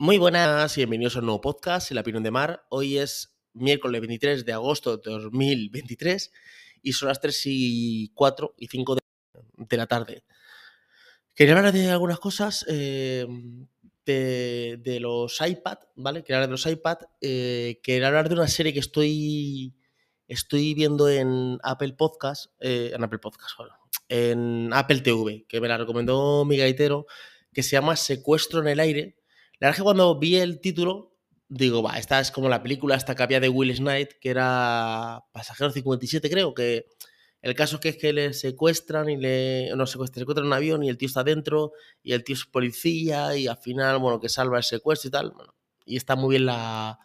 Muy buenas y bienvenidos a un nuevo podcast, La Opinión de Mar. Hoy es miércoles 23 de agosto de 2023 y son las 3 y 4 y 5 de, la tarde. Quería hablar de algunas cosas eh, de, los iPad, ¿vale? Quería hablar de los iPad. Eh, quería hablar de una serie que estoy, estoy viendo en Apple Podcast, eh, en Apple Podcast, bueno, en Apple TV, que me la recomendó mi gaitero, que se llama Secuestro en el aire. La verdad es que cuando vi el título, digo, va, esta es como la película esta que había de Will Knight, que era Pasajero 57, creo, que el caso que es que le secuestran y le. No, secuestran, secuestran un avión y el tío está dentro y el tío es policía y al final, bueno, que salva el secuestro y tal. Bueno, y está muy bien la,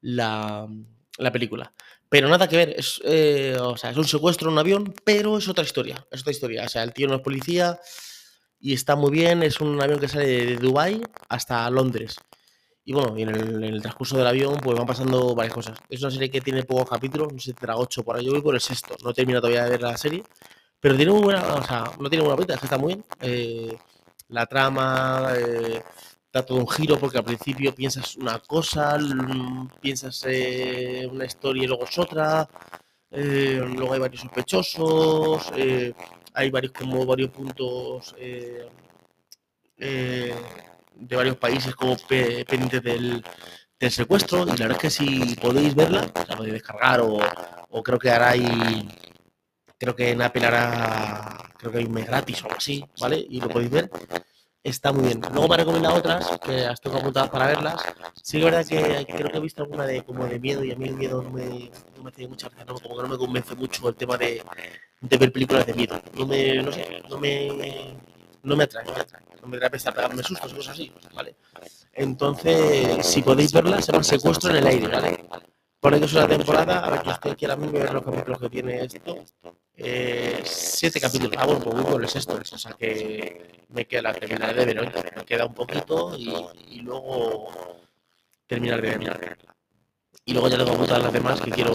la, la película. Pero nada que ver, es, eh, o sea, es un secuestro en un avión, pero es otra historia, es otra historia. O sea, el tío no es policía y está muy bien, es un avión que sale de, Dubái hasta Londres. Y bueno, y en el, transcurso del avión pues van pasando varias cosas. Es una serie que tiene pocos capítulos, no sé tendrá ocho por ahí, yo voy por el sexto. No he terminado todavía de ver la serie, pero tiene muy buena, o sea, no tiene buena pinta, es que está muy bien. Eh, la trama, eh, da todo un giro porque al principio piensas una cosa, piensas eh, una historia y luego es otra, eh, luego hay varios sospechosos, hay varios como varios puntos de varios países como pendientes del, secuestro y la verdad es que si podéis verla, la podéis descargar o, creo que hará ahí, creo que en Apple hará, creo que hay un mes gratis o algo así, ¿vale? Y lo podéis ver está muy bien. Luego me ha recomendado otras que las tengo apuntadas para verlas. Sí, es verdad que creo que he visto alguna de como de miedo y a mí el miedo no me, no me hace mucha gracia, como que no me convence mucho el tema de, de ver películas de miedo. No me, no sé, no me, no me atrae, no me atrae. No me atrae pensar pegarme sustos cosas así, ¿vale? Entonces, si podéis verlas, se llama Secuestro en el aire, ¿vale? Pone que es una temporada, a ver que usted quiera ver los capítulos que tiene esto. Eh, siete capítulos. Ah, bueno, pues voy por el sexto, o sea que me queda la de ver hoy. Me queda un poquito y, luego terminar de verla. Y luego ya tengo muchas las demás que quiero.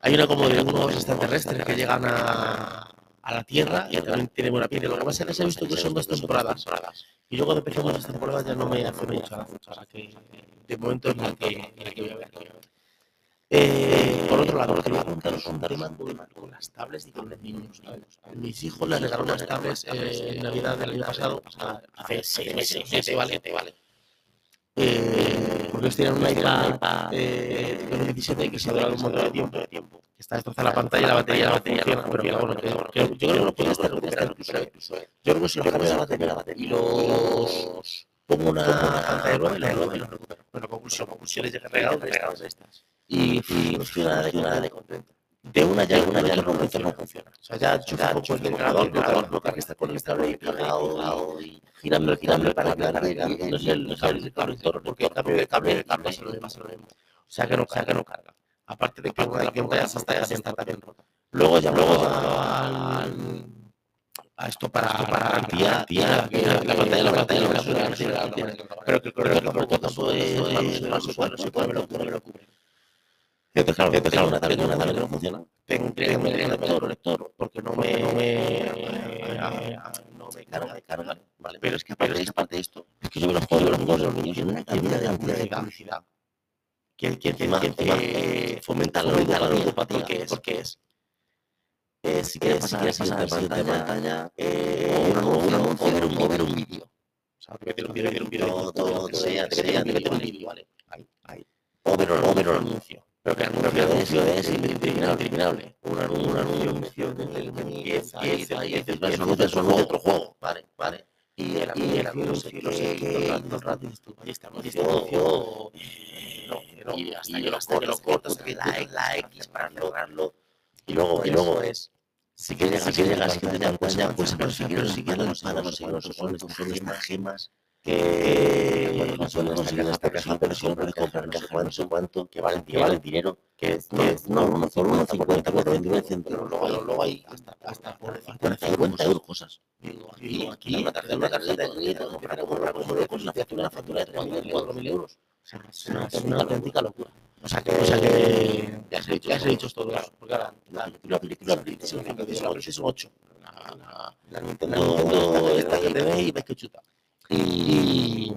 Hay una como de unos extraterrestres que llegan a, a la Tierra y también tiene buena pinta. Lo que pasa es que ha visto que son dos temporadas. Y luego de empezamos las temporadas ya no me hace mucho. O sea que de momento es la que, la que voy a ver. Eh, por otro lado, lo que voy a contar es un tema con, las tablets y con los niños. Mis hijos les regalaron unas tablets eh, en Navidad del año pasado, hace seis meses, siete, vale, vale. Eh, porque ellos tienen una iPad eh, 17 que se ha durado un montón de tiempo. De tiempo. Está destrozada la pantalla, la batería, la batería pero que, bueno, yo creo que lo puedes recuperar incluso. Yo creo que si lo cambio la batería, la batería y los pongo una pantalla y la nueva y lo recupero. Bueno, conclusión, conclusiones de regalos de estas y, y nada de, contento. De una ya, de una ya no funciona, no funciona. O sea, ya chufa mucho el bloquea que está con el cable ahí pegado y girando, girando para que cargue, no es el, el conector, porque el cambio de cable, el cable se lo demás lo mismo. O sea que no, sea que no carga. Aparte de que pantallas hasta ya está también rota. Luego ya, luego a esto para, para garantía, tía, que la pantalla, la pantalla, la pantalla, pero que el correo no se puede, no se puede. Claro, entonces, claro, una tablet, una tablet que no funciona, tengo un lector, lector, porque no me, no me, no me carga, de carga, ¿vale? Pero es que aparte, aparte de esto, es que yo veo los juegos de los juegos de los niños tienen una cantidad de, cantidad de publicidad que, que encima, que fomenta la ludopatía, que es, porque es eh, si quieres pasar, si quieres pasar de pantalla, eh, un anuncio, o ver un, ver un vídeo. O sea, te meter un vídeo, un vídeo, todo lo que sea, te meter un vídeo, ¿vale? Ahí, ahí. O ver un anuncio. Pero que el anuncio de eso es interminable. Un anuncio que y dices, es un anuncio de otro juego, ¿vale? ¿vale? Y el anuncio, no sé qué, no sé qué, todo el rato dices tú, y este anuncio, no, y hasta que lo cortas, hasta que like, like, para lograrlo. Y luego, y luego es, si llegas, si llegas, si pues siguiendo, siguiendo, no sé, no sé, son estas gemas que bueno, no conseguir esta caja, pero siempre comprar no sé cuánto, no sé cuánto, que valen, que valen dinero, que es, es no, uno por uno, 50 por 29 centavos, luego, luego hay hasta, hasta por 50 euros cosas. Digo, aquí, aquí, una tarjeta, una tarjeta de crédito, que para comprar como locos, una factura, una factura de 3.000, 4.000 euros. O sea, es una, es una auténtica locura. O sea que, o sea que ya se ha dicho, ya se ha dicho todo, claro, porque ahora la, la película, la película, la película, son 8. La, la, la Nintendo, esta que te ve y ves que chuta. Y,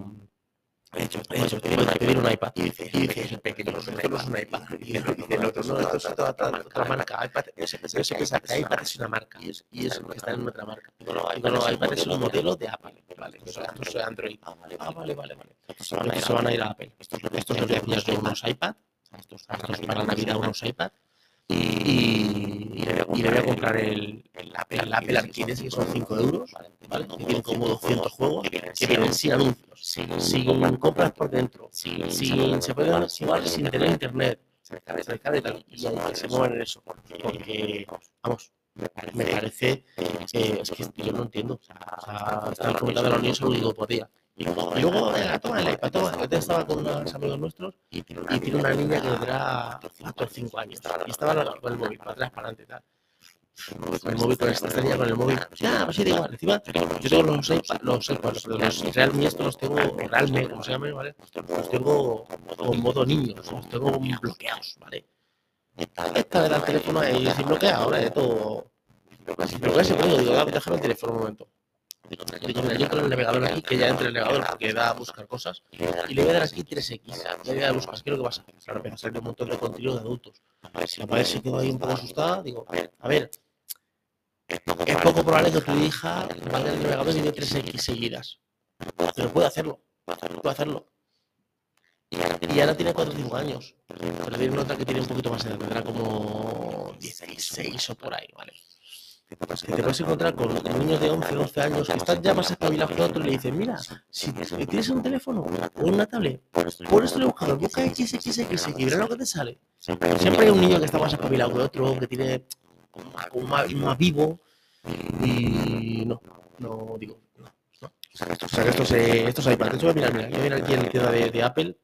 Eso, te puedes pedir un iPad. Y dices, y dices el pequeño, no, no es un iPad. Y dice el otro, no, esto es otra, marca. iPad, yo sé, que iPad es una marca. Y es, que está en otra marca. No, iPad, no, iPad es un modelo de Apple. Vale, o sea, esto es Android. Ah, vale, vale, vale. Estos van a ir a Apple. Esto es lo que decías yo, unos iPad. Estos para Navidad, unos iPad. Y, y, le, voy- y le voy a comprar el, el Apple, el Apple Arcade, que son 5 euros, ¿vale? Que tiene como 200 juegos que vienen sin anuncios, sin compras por dentro, sin, se pueden jugar sin tener internet, cerca de tal, y se muevan en eso, porque, vamos, me parece, eh, es que yo no entiendo, o sea, están comentando la Unión Europea. Y luego, venga, toma el iPad, toma. Yo estaba con unos amigos nuestros y tiene una niña que tendrá hasta 5 años. Y estaba con el móvil, para atrás, para adelante y tal. El móvil con esta niña con el móvil. Ya, pues sí, da igual. Encima, yo tengo los iPad, los iPad, los, los Realme estos los tengo, o Realme, como se llame, ¿vale? Los tengo con modo niño, los tengo bloqueados, ¿vale? Esta de la teléfono y decir bloqueado, ahora de todo. Que se puede, digo, déjame el teléfono un momento. Yo entro en el navegador aquí, que ya entre el navegador porque da a buscar cosas. Y le voy a dar aquí 3X. Le voy a dar a buscar, ¿qué es lo que pasa? Claro, a salir un montón de contenido de adultos. Si a ver si quedo ahí un poco asustada, digo, a ver, es poco probable que tu hija vaya al navegador y dé 3X seguidas. Pero puede hacerlo, puede hacerlo. Y ahora tiene 4 o 5 años. Pero tiene otra que tiene un poquito más de edad, tendrá como 16 o por ahí, ¿vale? Que te puedes encontrar con niños de 11, 12 años que están ya más espabilados que otros y le dicen, mira, si tienes un teléfono o una tablet, por esto le buscador, busca XXX y verá lo que te sale. Siempre hay un niño que está más espabilado que otro, que tiene como más, más vivo y no, no digo, no. no. O sea, que estos, eh, estos iPads, de hecho, mira, mira, yo mira aquí en la tienda de, de Apple,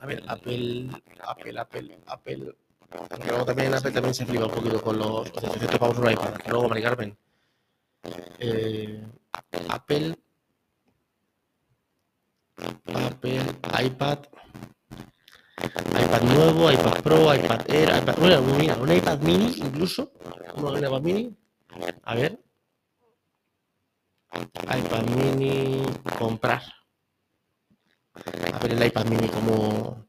a ver, Apple, Apple, Apple, Apple, que luego también Apple también se flipa un poquito con los 700 pavos un iPad. Que luego, Mari Carmen. Eh, Apple. Apple, iPad. iPad nuevo, iPad Pro, iPad Air, iPad. Bueno, mira, un iPad mini incluso. Un iPad mini. A ver. iPad mini. Comprar. A ver el iPad mini como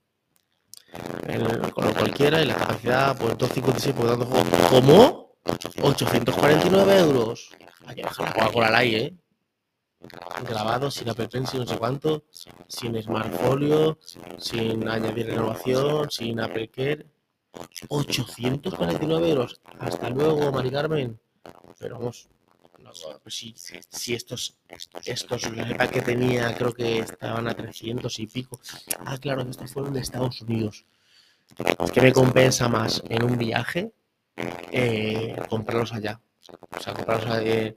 el, con lo cualquiera y la capacidad pues 256 por tanto juegos ¿cómo? 849 euros hay que bajar la Coca-Cola ¿eh? grabado sin Apple Pencil no sé cuánto sin Smartfolio sin añadir renovación sin Apple Care 849 euros hasta luego Mari Carmen pero vamos no, pues si, si estos estos la que tenía creo que estaban a 300 y pico. Ah claro. Que estos fueron de Estados Unidos. Que me compensa más en un viaje eh, comprarlos allá. O sea comprarlos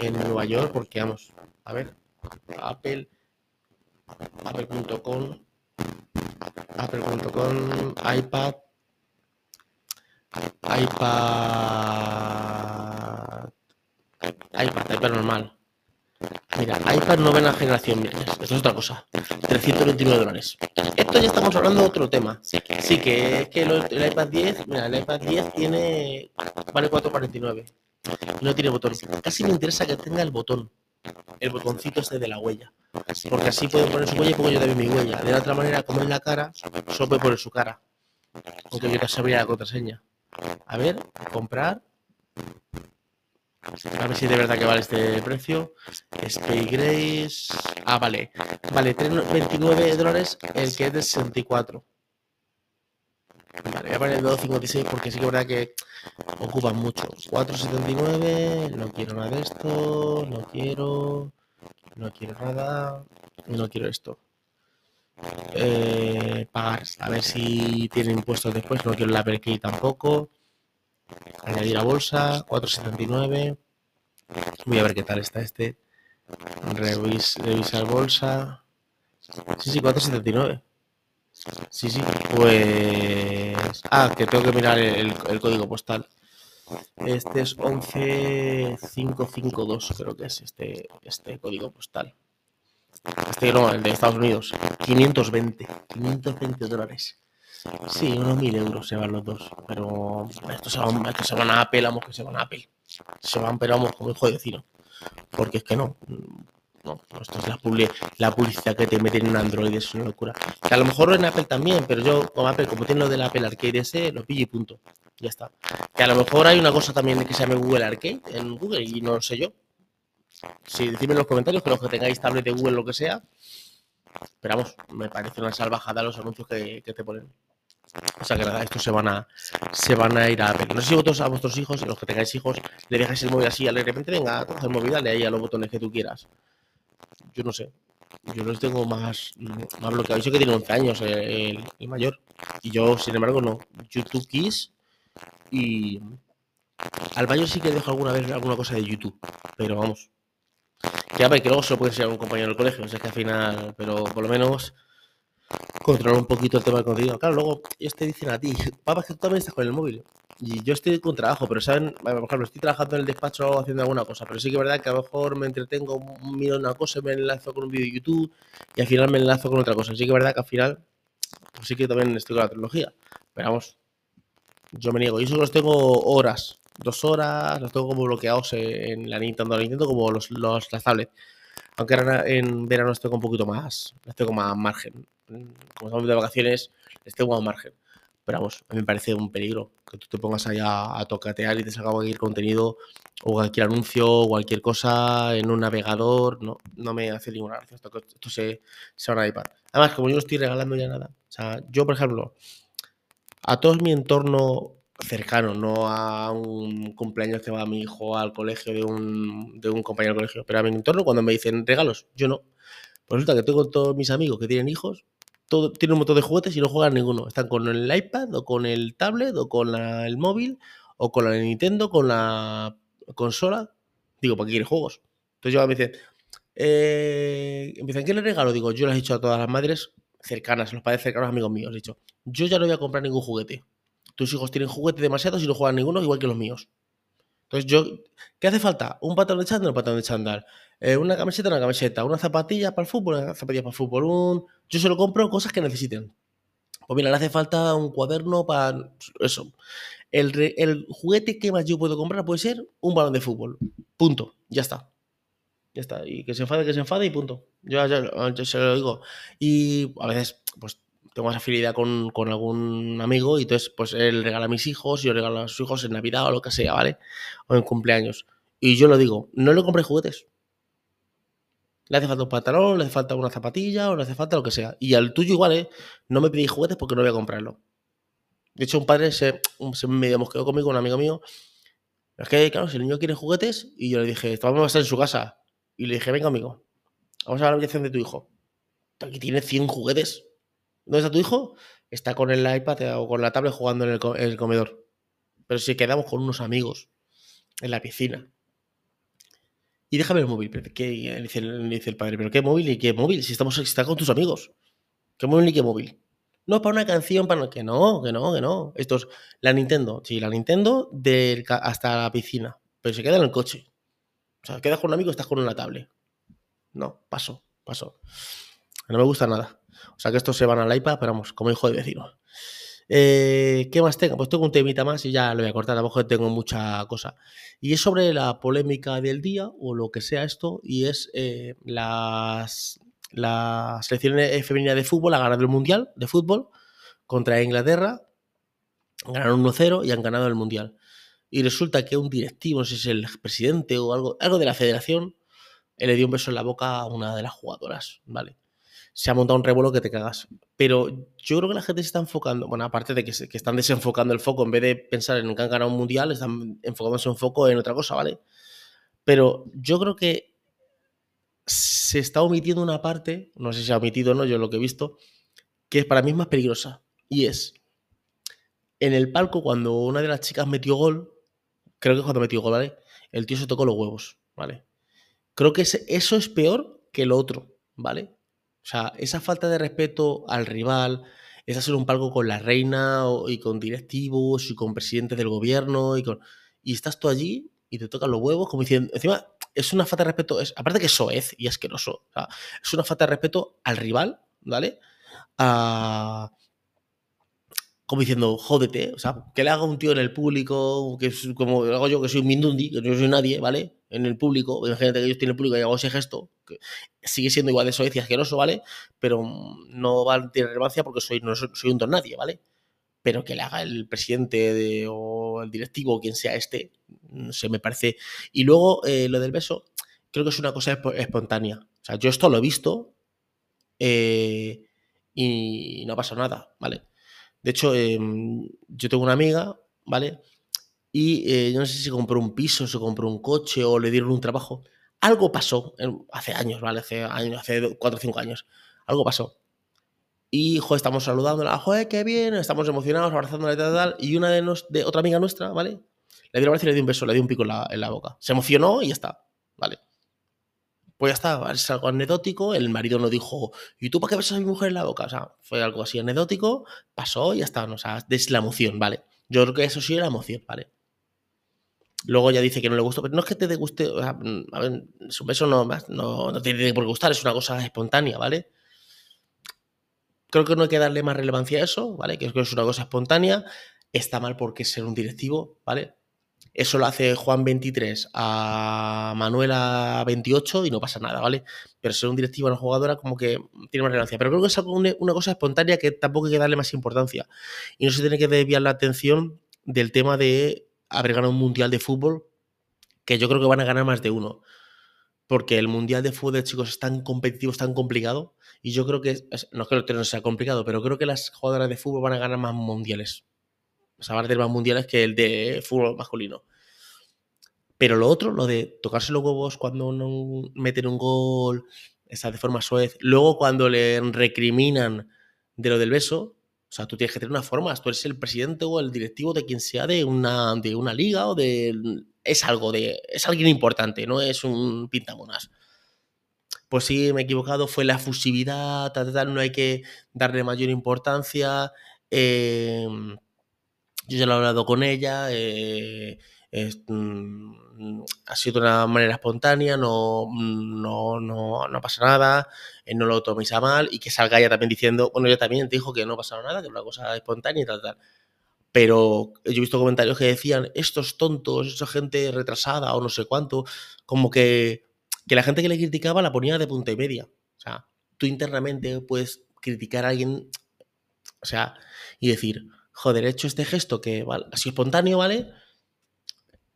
en Nueva York porque vamos a ver Apple Apple.com Apple.com iPad iPad iPad, iPad normal. Mira, iPad novena generación, mira, esto es otra cosa. 329 dólares. Esto ya estamos hablando de otro tema. Sí, que es que el iPad 10, mira, el iPad 10 tiene, vale 449. Y no tiene botón. Casi me interesa que tenga el botón. El botoncito este de la huella. Porque así pueden poner su huella y pongo yo también mi huella. De la otra manera, como en la cara, solo puede poner su cara. Aunque yo no sabría la contraseña. A ver, comprar. A ver si de verdad que vale este precio. Space Grace. Ah, vale. Vale, 29 dólares el que es de 64. Vale, voy a poner el 256 porque sí que es verdad que ocupan mucho. 479. No quiero nada de esto. No quiero. No quiero nada. No quiero esto. Eh, pagar. A ver si tiene impuestos después. No quiero Apple Key tampoco. Añadir a bolsa, 479. Voy a ver qué tal está este. Revis, revisar bolsa. Sí, sí, 479. Sí, sí, pues. Ah, que tengo que mirar el, código postal. Este es 11552, creo que es este, este código postal. Este no, el de Estados Unidos. 520. 520 dólares. Sí, unos mil euros se van los dos. Pero estos se van, estos se van a Apple, vamos que se van a Apple. Se van, pero vamos, como hijo de vecino. Porque es que no. no, esto es la, la publicidad que te meten en Android, es una locura. Que a lo mejor en Apple también, pero yo como Apple, como tiene lo del Apple Arcade ese, lo pillo y punto. Ya está. Que a lo mejor hay una cosa también que se llama Google Arcade en Google y no lo sé yo. Sí, decidme en los comentarios, pero que tengáis tablet de Google, lo que sea. Pero vamos, me parece una salvajada los anuncios que, te ponen. O sea que nada, estos se van a, se van a ir a Apple. No sé si vosotros a vuestros hijos, los que tengáis hijos, le dejáis el móvil así, de repente venga, coge el móvil, dale ahí a los botones que tú quieras. Yo no sé. Yo los tengo más, más bloqueados. Yo que tiene 11 años el, el, mayor. Y yo, sin embargo, no. YouTube Kiss y al mayor sí que dejo alguna vez alguna cosa de YouTube. Pero vamos, que, ver, que luego se puede ser un compañero del colegio, o sea que al final, pero por lo menos controlar un poquito el tema del contenido. Claro, luego ellos te dicen a ti, papá, que tú también estás con el móvil. Y yo estoy con trabajo, pero saben, por ejemplo, estoy trabajando en el despacho haciendo alguna cosa, pero sí que es verdad que a lo mejor me entretengo, miro una cosa, me enlazo con un vídeo de YouTube y al final me enlazo con otra cosa. Sí que es verdad que al final, pues sí que también estoy con la tecnología. Pero vamos, yo me niego. Y eso los tengo horas dos horas, los tengo como bloqueados en la Nintendo, Nintendo como los, los, las tablets. Aunque ahora en verano los tengo un poquito más, les tengo más margen. Como estamos de vacaciones, les tengo más margen. Pero vamos, a mí me parece un peligro que tú te pongas ahí a, tocatear y te salga cualquier contenido o cualquier anuncio o cualquier cosa en un navegador. No, no me hace ninguna gracia. Esto, esto se, se van a iPad. Además, como yo no estoy regalando ya nada. O sea, yo, por ejemplo, a todo mi entorno cercano, no a un cumpleaños que va mi hijo al colegio de un, de un compañero del colegio, pero a mi entorno cuando me dicen regalos, yo no. Pues resulta que tengo todos mis amigos que tienen hijos, todo, tienen un montón de juguetes y no juegan ninguno. Están con el iPad o con el tablet o con el móvil o con la Nintendo, con la consola. Digo, ¿para qué quieren juegos? Entonces yo me dicen, eh, ¿qué le regalo? Digo, yo les he dicho a todas las madres cercanas, a los padres cercanos, amigos míos, he dicho, yo ya no voy a comprar ningún juguete tus hijos tienen juguetes demasiados y no juegan ninguno igual que los míos. Entonces, yo, ¿qué hace falta? Un pantalón de chándal, un pantalón de chándal. Eh, una camiseta, una camiseta. Una zapatilla para el fútbol, una zapatilla para el fútbol. Un... Yo se lo compro cosas que necesiten. Pues mira, le hace falta un cuaderno para eso. El, el, juguete que más yo puedo comprar puede ser un balón de fútbol. Punto. Ya está. Ya está. Y que se enfade, que se enfade y punto. Yo ya, se lo digo. Y a veces, pues tengo más afinidad con, con, algún amigo y entonces pues él regala a mis hijos, yo regalo a sus hijos en Navidad o lo que sea, ¿vale? O en cumpleaños. Y yo lo digo, no le compré juguetes. Le hace falta un pantalón, le hace falta una zapatilla o le hace falta lo que sea. Y al tuyo igual, ¿eh? No me pedí juguetes porque no voy a comprarlo. De hecho, un padre se, se medio mosqueó conmigo, un amigo mío. Es que, claro, si el niño quiere juguetes, y yo le dije, vamos a estar en su casa. Y le dije, venga, amigo, vamos a la habitación de tu hijo. Aquí tiene 100 juguetes. ¿Dónde está tu hijo? Está con el iPad o con la tablet jugando en el, comedor. Pero si quedamos con unos amigos en la piscina. Y déjame el móvil. ¿Qué? Dice, dice, el padre, ¿pero qué móvil y qué móvil? Si estamos si con tus amigos. ¿Qué móvil y qué móvil? No, para una canción, para que no, que no, que no. Esto es la Nintendo. Sí, la Nintendo hasta la piscina. Pero se queda en el coche. O sea, quedas con un amigo y estás con una tablet. No, paso, paso. No me gusta nada. O sea que estos se van al iPad, pero vamos, como hijo de vecino. Eh, ¿Qué más tengo? Pues tengo un temita más y ya lo voy a cortar, a lo mejor tengo mucha cosa. Y es sobre la polémica del día o lo que sea esto, y es eh, las, la selección femenina de fútbol ha ganado el Mundial de fútbol contra Inglaterra, ganaron 1-0 y han ganado el Mundial. Y resulta que un directivo, no sé si es el presidente o algo, algo de la federación, le dio un beso en la boca a una de las jugadoras, ¿vale? Se ha montado un revuelo que te cagas. Pero yo creo que la gente se está enfocando, bueno, aparte de que, están desenfocando el foco, en vez de pensar en que han ganado un mundial, están enfocándose un foco en otra cosa, ¿vale? Pero yo creo que se está omitiendo una parte, no sé si se ha omitido o no, yo lo que he visto, que para mí es más peligrosa. Y es, en el palco, cuando una de las chicas metió gol, creo que cuando metió gol, ¿vale? El tío se tocó los huevos, ¿vale? Creo que eso es peor que lo otro, ¿vale? O sea, esa falta de respeto al rival, es hacer un palco con la reina y con directivos y con presidentes del gobierno y con... Y estás tú allí y te tocan los huevos como diciendo... Encima, es una falta de respeto, es, aparte que es soez y asqueroso, o sea, es una falta de respeto al rival, ¿vale? Como diciendo, jódete, o sea, que le haga un tío en el público, que es como hago yo, que soy un mindundi, que no soy nadie, ¿vale? En el público, imagínate que yo estoy en el público y hago ese gesto, que sigue siendo igual de soez y asqueroso, ¿vale? Pero no va a tener relevancia porque soy, no soy, un don nadie, ¿vale? Pero que le haga el presidente de, o el directivo, quien sea este, no sé, me parece. Y luego eh, lo del beso, creo que es una cosa espontánea. O sea, yo esto lo he visto eh, y no pasa nada, ¿vale? De hecho, em, yo tengo una amiga, ¿vale? Y eh, yo no sé si compró un piso, se compró un coche o le dieron un trabajo. Algo pasó hace años, ¿vale? Hace años, hace 4 o 5 años. Algo pasó. Y, joder, estamos saludándola, joder, qué bien, estamos emocionados, abrazándola y tal, tal. Y una de, nos, de otra amiga nuestra, ¿vale? Le dio y le dio un beso, le dio un pico en la, en la boca. Se emocionó y ya está, ¿vale? Pues ya está, es algo anecdótico. El marido no dijo, ¿y tú para qué besas a mi mujer en la boca? O sea, fue algo así anecdótico, pasó y ya está. O sea, es la emoción, ¿vale? Yo creo que eso sí es la emoción, ¿vale? Luego ya dice que no le gustó, pero no es que te guste, o sea, a ver, su beso no, no, no tiene por qué gustar, es una cosa espontánea, ¿vale? Creo que no hay que darle más relevancia a eso, ¿vale? Que es una cosa espontánea. Está mal porque ser un directivo, ¿vale? Eso lo hace Juan 23 a Manuela 28 y no pasa nada, ¿vale? Pero ser un directivo a una jugadora como que tiene más relevancia. Pero creo que es una cosa espontánea que tampoco hay que darle más importancia. Y no se tiene que desviar la atención del tema de haber ganado un mundial de fútbol, que yo creo que van a ganar más de uno. Porque el mundial de fútbol de chicos es tan competitivo, es tan complicado. Y yo creo que, no creo que no sea complicado, pero creo que las jugadoras de fútbol van a ganar más mundiales van a tener más mundiales que el de fútbol masculino. Pero lo otro, lo de tocarse los huevos cuando no meten un gol, esa de forma suez. Luego, cuando le recriminan de lo del beso, o sea, tú tienes que tener unas formas. Tú eres el presidente o el directivo de quien sea de una, de una liga o de. Es algo de. Es alguien importante, no es un pintamonas. Pues sí, me he equivocado, fue la fusividad, tal, tal, no hay que darle mayor importancia. Eh, yo ya lo he hablado con ella, eh, mm, ha sido de una manera espontánea, no, no, no, no pasa nada, eh, no lo toméis a mal y que salga ella también diciendo, bueno, ella también dijo que no pasaba nada, que era una cosa espontánea y tal, tal. Pero yo he visto comentarios que decían, estos tontos, esa gente retrasada o no sé cuánto, como que, que la gente que le criticaba la ponía de punta y media. O sea, tú internamente puedes criticar a alguien, o sea, y decir, joder, he hecho este gesto que vale, así espontáneo, ¿vale?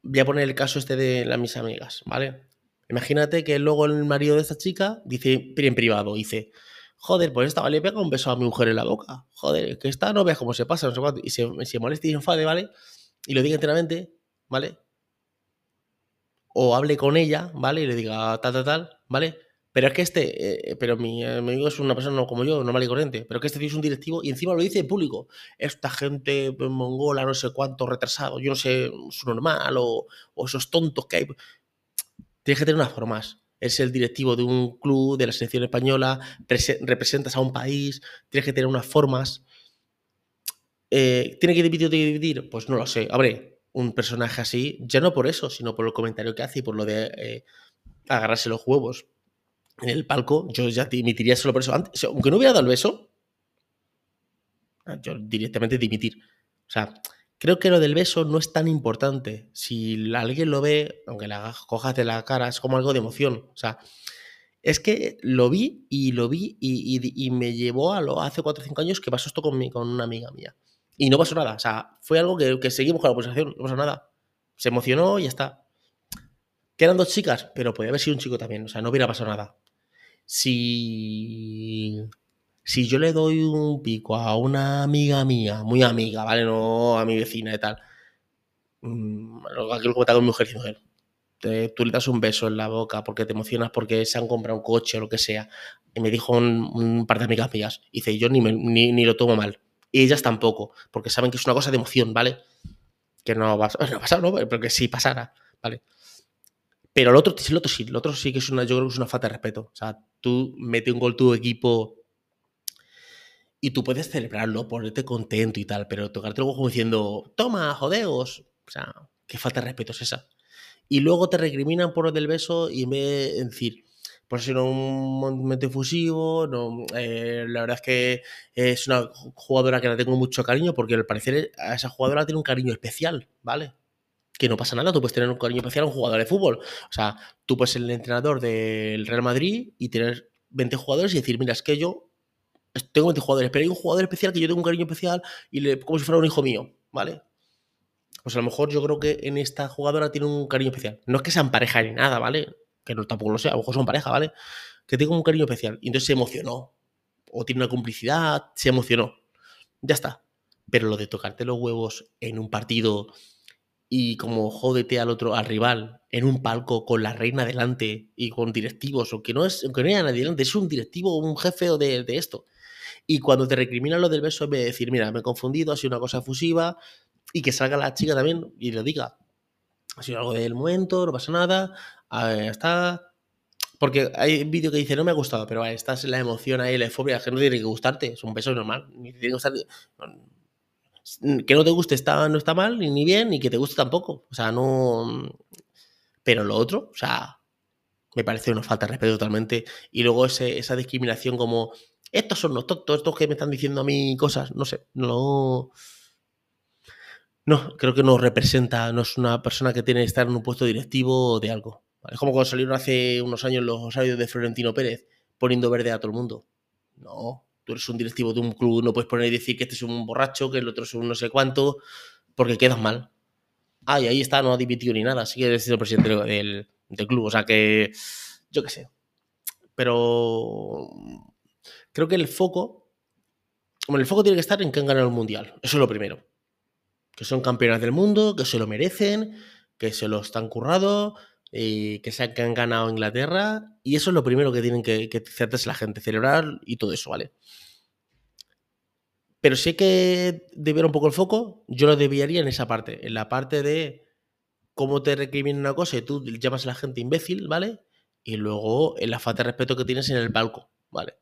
Voy a poner el caso este de las mis amigas, ¿vale? Imagínate que luego el marido de esta chica dice, en privado, dice, joder, pues esta, ¿vale? Pega un beso a mi mujer en la boca. Joder, que esta no veas cómo se pasa, no sé cuánto. Y se, se molesta y se enfade, ¿vale? Y lo diga enteramente, ¿vale? O hable con ella, ¿vale? Y le diga tal, tal, tal, ¿vale? Pero es que este, eh, pero mi amigo es una persona como yo, normal y corriente, pero que este es un directivo y encima lo dice en público. Esta gente mongola, no sé cuánto, retrasado, yo no sé, su normal o, esos tontos que hay. Tienes que tener unas formas. Es el directivo de un club, de la selección española, representas a un país, tienes que tener unas formas. Eh, ¿Tiene que dividir o dividir? Pues no lo sé. Abre un personaje así, ya no por eso, sino por el comentario que hace y por lo de eh, agarrarse los huevos en el palco, yo ya dimitiría solo por eso. Antes, aunque no hubiera dado el beso, yo directamente dimitir. O sea, creo que lo del beso no es tan importante. Si alguien lo ve, aunque la cojas de la cara, es como algo de emoción. O sea, es que lo vi y lo vi y, me llevó a lo hace 4 o 5 años que pasó esto con, con una amiga mía. Y no pasó nada. O sea, fue algo que, que seguimos con la conversación, no pasó nada. Se emocionó y ya está. Que eran dos chicas, pero podía haber sido un chico también. O sea, no hubiera pasado nada si, si yo le doy un pico a una amiga mía, muy amiga, ¿vale? No a mi vecina y tal. Mm, aquí lo que con mujer y mujer. tú le das un beso en la boca porque te emocionas porque se han comprado un coche o lo que sea. Y me dijo un, par de amigas mías. Y dice, yo ni, ni, ni, lo tomo mal. Y ellas tampoco, porque saben que es una cosa de emoción, ¿vale? Que no va, no va a pasar, ¿no? Pero que sí pasara, ¿vale? Pero el otro, el otro sí, el otro sí que es una, yo creo que es una falta de respeto. O sea, tú mete un gol tu equipo y tú puedes celebrarlo, ponerte contento y tal, pero tocarte luego como diciendo, toma, jodeos. O sea, qué falta de respeto es esa. Y luego te recriminan por lo del beso y en vez de decir, pues ha sido un momento efusivo. No, eh, la verdad es que es una jugadora que la tengo mucho cariño porque al parecer a esa jugadora tiene un cariño especial, ¿vale? Que no pasa nada, tú puedes tener un cariño especial a un jugador de fútbol. O sea, tú puedes ser el entrenador del Real Madrid y tener 20 jugadores y decir, mira, es que yo tengo 20 jugadores, pero hay un jugador especial que yo tengo un cariño especial y le, como si fuera un hijo mío, ¿vale? Pues a lo mejor yo creo que en esta jugadora tiene un cariño especial. No es que sean pareja ni nada, ¿vale? Que no tampoco lo sea, a lo mejor son pareja, ¿vale? Que tengo un cariño especial. Y entonces se emocionó. O tiene una complicidad, se emocionó. Ya está. Pero lo de tocarte los huevos en un partido y como jódete al otro, al rival, en un palco con la reina delante y con directivos, o que no es, aunque no haya nadie delante, es un directivo, un jefe o de, de esto. Y cuando te recriminan lo del beso, en vez de decir, mira, me he confundido, ha sido una cosa efusiva, y que salga la chica también y le diga, ha sido algo del momento, no pasa nada, está... Porque hay un vídeo que dice, no me ha gustado, pero estás en la emoción ahí, la euforia, que no tiene que gustarte, es un beso normal, ni tiene que gustarte. Que no te guste está, no está mal, ni bien, ni que te guste tampoco. O sea, no... Pero lo otro, o sea, me parece una falta de respeto totalmente. Y luego ese, esa discriminación como, estos son los tontos, estos que me están diciendo a mí cosas, no sé, no... No, creo que no representa, no es una persona que tiene que estar en un puesto directivo de algo. Es como cuando salieron hace unos años los audios de Florentino Pérez poniendo verde a todo el mundo. No, tú eres un directivo de un club, no puedes poner y decir que este es un borracho, que el otro es un no sé cuánto, porque quedas mal. Ah, y ahí está, no ha dimitido ni nada, sigue siendo el presidente del, club, o sea que, yo qué sé. Pero creo que el foco, bueno, el foco tiene que estar en que han ganado el mundial, eso es lo primero que son campeones del mundo, que se lo merecen, que se lo están currado, y que, se, que han ganado Inglaterra. Y eso es lo primero que tienen que, que la gente, celebrar y todo eso, ¿vale? Pero sí que debiera un poco el foco, yo lo debiaría en esa parte, en la parte de cómo te recrimina una cosa y tú llamas a la gente imbécil, ¿vale? Y luego en la falta de respeto que tienes en el palco, ¿vale?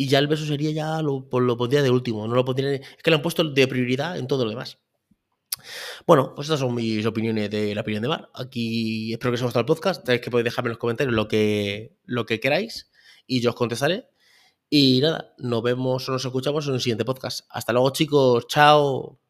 y ya el beso sería ya lo, pues lo pondría de último, no lo pondría, es que lo han puesto de prioridad en todo lo demás. Bueno, pues estas son mis opiniones de la opinión de Mar. Aquí espero que os haya gustado el podcast. Sabéis que podéis dejarme en los comentarios lo que, lo que queráis y yo os contestaré. Y nada, nos vemos o nos escuchamos en un siguiente podcast. Hasta luego, chicos. Chao.